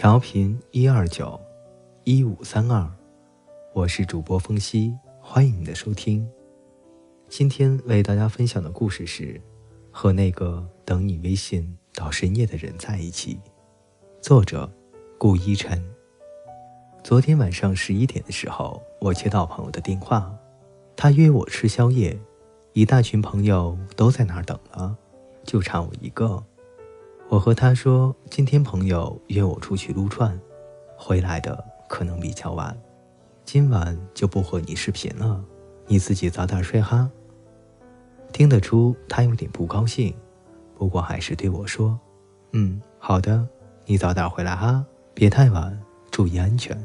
调频一二九一五三二，我是主播风夕，欢迎你的收听。今天为大家分享的故事是：和那个等你微信到深夜的人在一起。作者：顾一晨。昨天晚上十一点的时候，我接到朋友的电话，他约我吃宵夜，一大群朋友都在那儿等了，就差我一个。我和他说，今天朋友约我出去撸串，回来的可能比较晚，今晚就不和你视频了，你自己早点睡哈。听得出他有点不高兴，不过还是对我说：“嗯，好的，你早点回来哈，别太晚，注意安全。”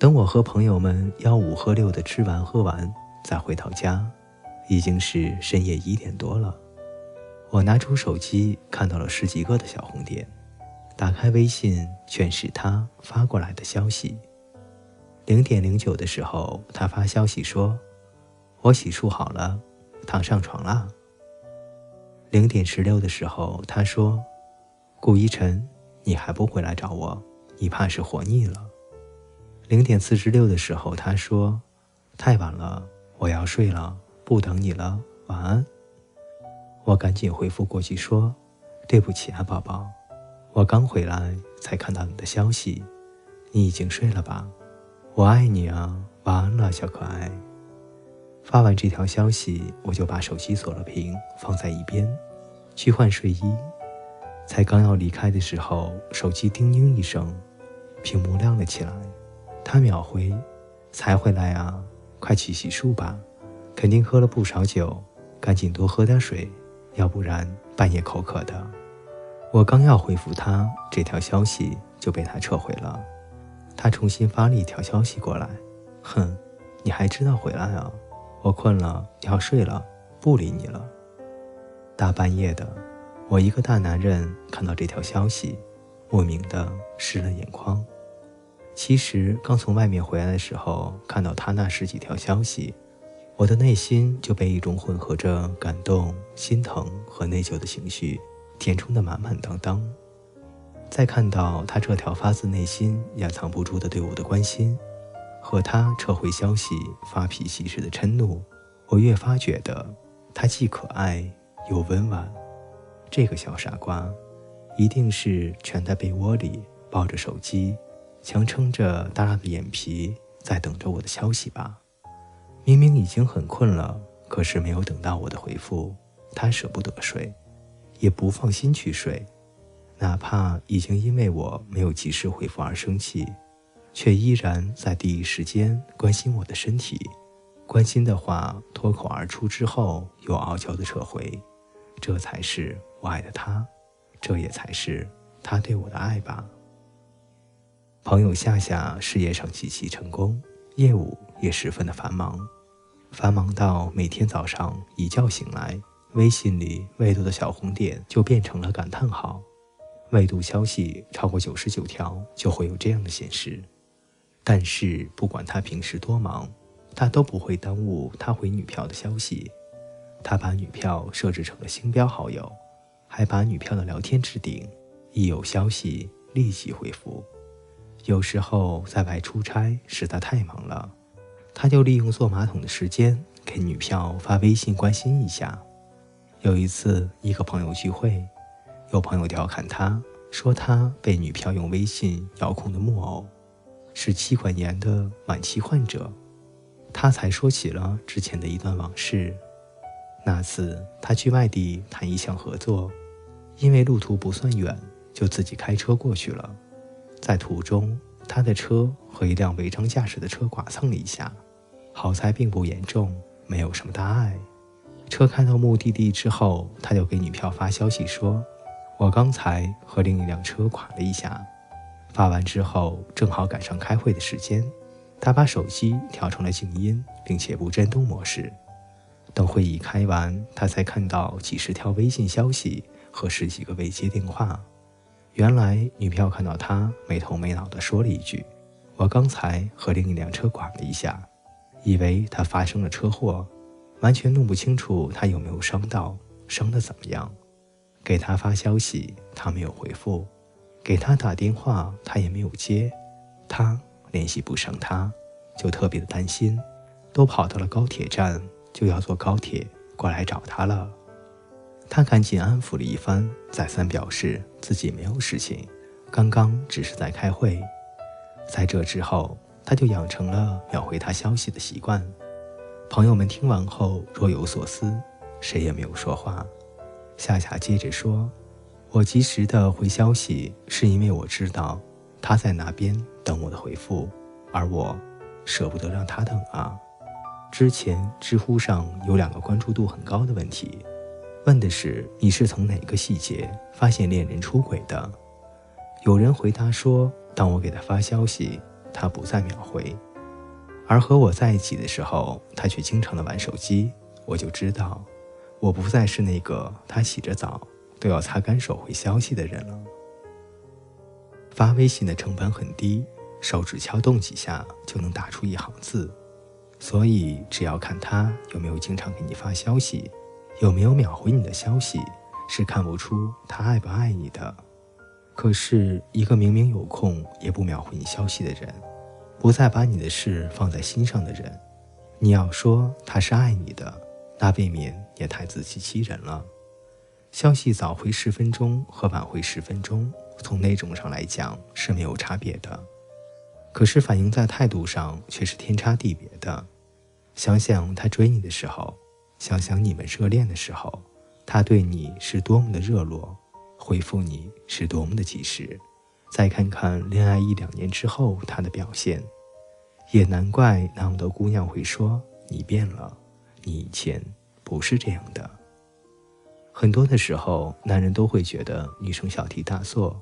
等我和朋友们吆五喝六的吃完喝完，再回到家，已经是深夜一点多了。我拿出手机，看到了十几个的小红点，打开微信，全是他发过来的消息。零点零九的时候，他发消息说：“我洗漱好了，躺上床啦。”零点十六的时候，他说：“顾一晨，你还不回来找我？你怕是活腻了。”零点四十六的时候，他说：“太晚了，我要睡了，不等你了，晚安。”我赶紧回复过去说：“对不起啊，宝宝，我刚回来才看到你的消息，你已经睡了吧？我爱你啊，晚安了，小可爱。”发完这条消息，我就把手机锁了屏，放在一边，去换睡衣。才刚要离开的时候，手机叮铃一声，屏幕亮了起来。他秒回：“才回来啊，快去洗漱吧，肯定喝了不少酒，赶紧多喝点水。”要不然半夜口渴的，我刚要回复他这条消息就被他撤回了。他重新发了一条消息过来，哼，你还知道回来啊？我困了，要睡了，不理你了。大半夜的，我一个大男人看到这条消息，莫名的湿了眼眶。其实刚从外面回来的时候，看到他那十几条消息。我的内心就被一种混合着感动、心疼和内疚的情绪填充得满满当当。再看到他这条发自内心、掩藏不住的对我的关心，和他撤回消息、发脾气时的嗔怒，我越发觉得他既可爱又温婉。这个小傻瓜，一定是蜷在被窝里抱着手机，强撑着耷拉的眼皮，在等着我的消息吧。明明已经很困了，可是没有等到我的回复，他舍不得睡，也不放心去睡，哪怕已经因为我没有及时回复而生气，却依然在第一时间关心我的身体，关心的话脱口而出之后又傲娇的撤回，这才是我爱的他，这也才是他对我的爱吧。朋友夏夏事业上极其成功，业务也十分的繁忙。繁忙到每天早上一觉醒来，微信里未读的小红点就变成了感叹号。未读消息超过九十九条，就会有这样的显示。但是不管他平时多忙，他都不会耽误他回女票的消息。他把女票设置成了星标好友，还把女票的聊天置顶，一有消息立即回复。有时候在外出差，实在太忙了。他就利用坐马桶的时间给女票发微信关心一下。有一次，一个朋友聚会，有朋友调侃他说他被女票用微信遥控的木偶，是妻管严的晚期患者。他才说起了之前的一段往事。那次他去外地谈一项合作，因为路途不算远，就自己开车过去了。在途中，他的车和一辆违章驾驶的车剐蹭了一下。好在并不严重，没有什么大碍。车开到目的地之后，他就给女票发消息说：“我刚才和另一辆车剐了一下。”发完之后，正好赶上开会的时间，他把手机调成了静音，并且不震动模式。等会议开完，他才看到几十条微信消息和十几个未接电话。原来女票看到他没头没脑地说了一句：“我刚才和另一辆车剐了一下。”以为他发生了车祸，完全弄不清楚他有没有伤到，伤得怎么样。给他发消息，他没有回复，给他打电话他也没有接，他联系不上他，就特别的担心，都跑到了高铁站，就要坐高铁过来找他了。他赶紧安抚了一番，再三表示自己没有事情，刚刚只是在开会。在这之后，他就养成了秒回他消息的习惯。朋友们听完后若有所思，谁也没有说话。夏夏接着说：“我及时的回消息，是因为我知道他在那边等我的回复，而我舍不得让他等啊。”之前知乎上有两个关注度很高的问题。问的是你是从哪个细节发现恋人出轨的？有人回答说，当我给他发消息，他不再秒回，而和我在一起的时候，他却经常的玩手机，我就知道，我不再是那个他洗着澡都要擦干手回消息的人了。发微信的成本很低，手指敲动几下就能打出一行字，所以只要看他有没有经常给你发消息。有没有秒回你的消息，是看不出他爱不爱你的。可是，一个明明有空也不秒回你消息的人，不再把你的事放在心上的人，你要说他是爱你的，那未免也太自欺欺人了。消息早回十分钟和晚回十分钟，从那种上来讲是没有差别的，可是反映在态度上却是天差地别的。想想他追你的时候。想想你们热恋的时候，他对你是多么的热络，回复你是多么的及时。再看看恋爱一两年之后他的表现，也难怪那么多姑娘会说你变了，你以前不是这样的。很多的时候，男人都会觉得女生小题大做，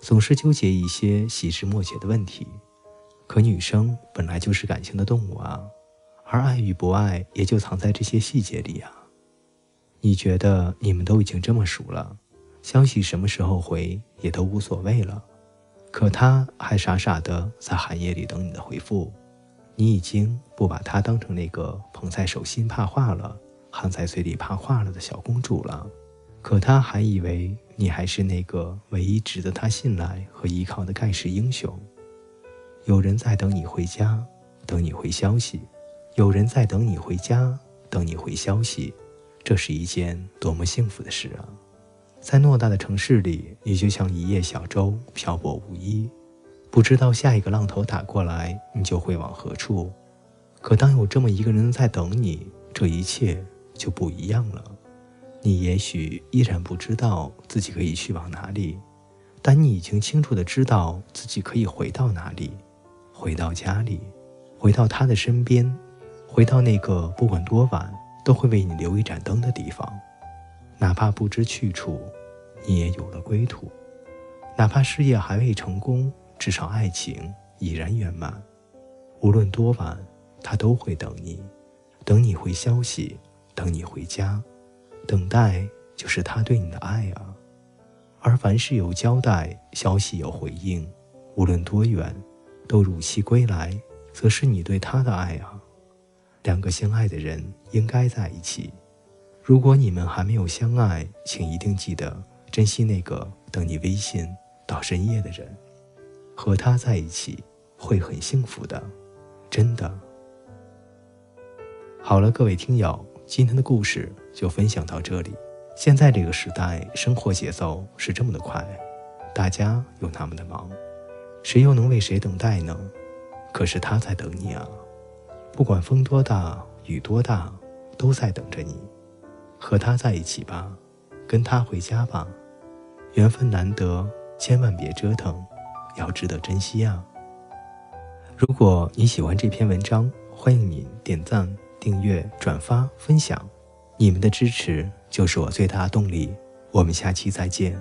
总是纠结一些细枝末节的问题。可女生本来就是感性的动物啊。而爱与不爱，也就藏在这些细节里啊。你觉得你们都已经这么熟了，消息什么时候回也都无所谓了，可他还傻傻的在寒夜里等你的回复。你已经不把他当成那个捧在手心怕化了、含在嘴里怕化了的小公主了，可他还以为你还是那个唯一值得他信赖和依靠的盖世英雄。有人在等你回家，等你回消息。有人在等你回家，等你回消息，这是一件多么幸福的事啊！在偌大的城市里，你就像一叶小舟，漂泊无依，不知道下一个浪头打过来，你就会往何处。可当有这么一个人在等你，这一切就不一样了。你也许依然不知道自己可以去往哪里，但你已经清楚的知道自己可以回到哪里，回到家里，回到他的身边。回到那个不管多晚都会为你留一盏灯的地方，哪怕不知去处，你也有了归途；哪怕事业还未成功，至少爱情已然圆满。无论多晚，他都会等你，等你回消息，等你回家。等待就是他对你的爱啊！而凡事有交代，消息有回应，无论多远，都如期归来，则是你对他的爱啊！两个相爱的人应该在一起。如果你们还没有相爱，请一定记得珍惜那个等你微信到深夜的人，和他在一起会很幸福的，真的。好了，各位听友，今天的故事就分享到这里。现在这个时代，生活节奏是这么的快，大家又那么的忙，谁又能为谁等待呢？可是他在等你啊。不管风多大，雨多大，都在等着你。和他在一起吧，跟他回家吧。缘分难得，千万别折腾，要值得珍惜啊！如果你喜欢这篇文章，欢迎你点赞、订阅、转发、分享。你们的支持就是我最大的动力。我们下期再见。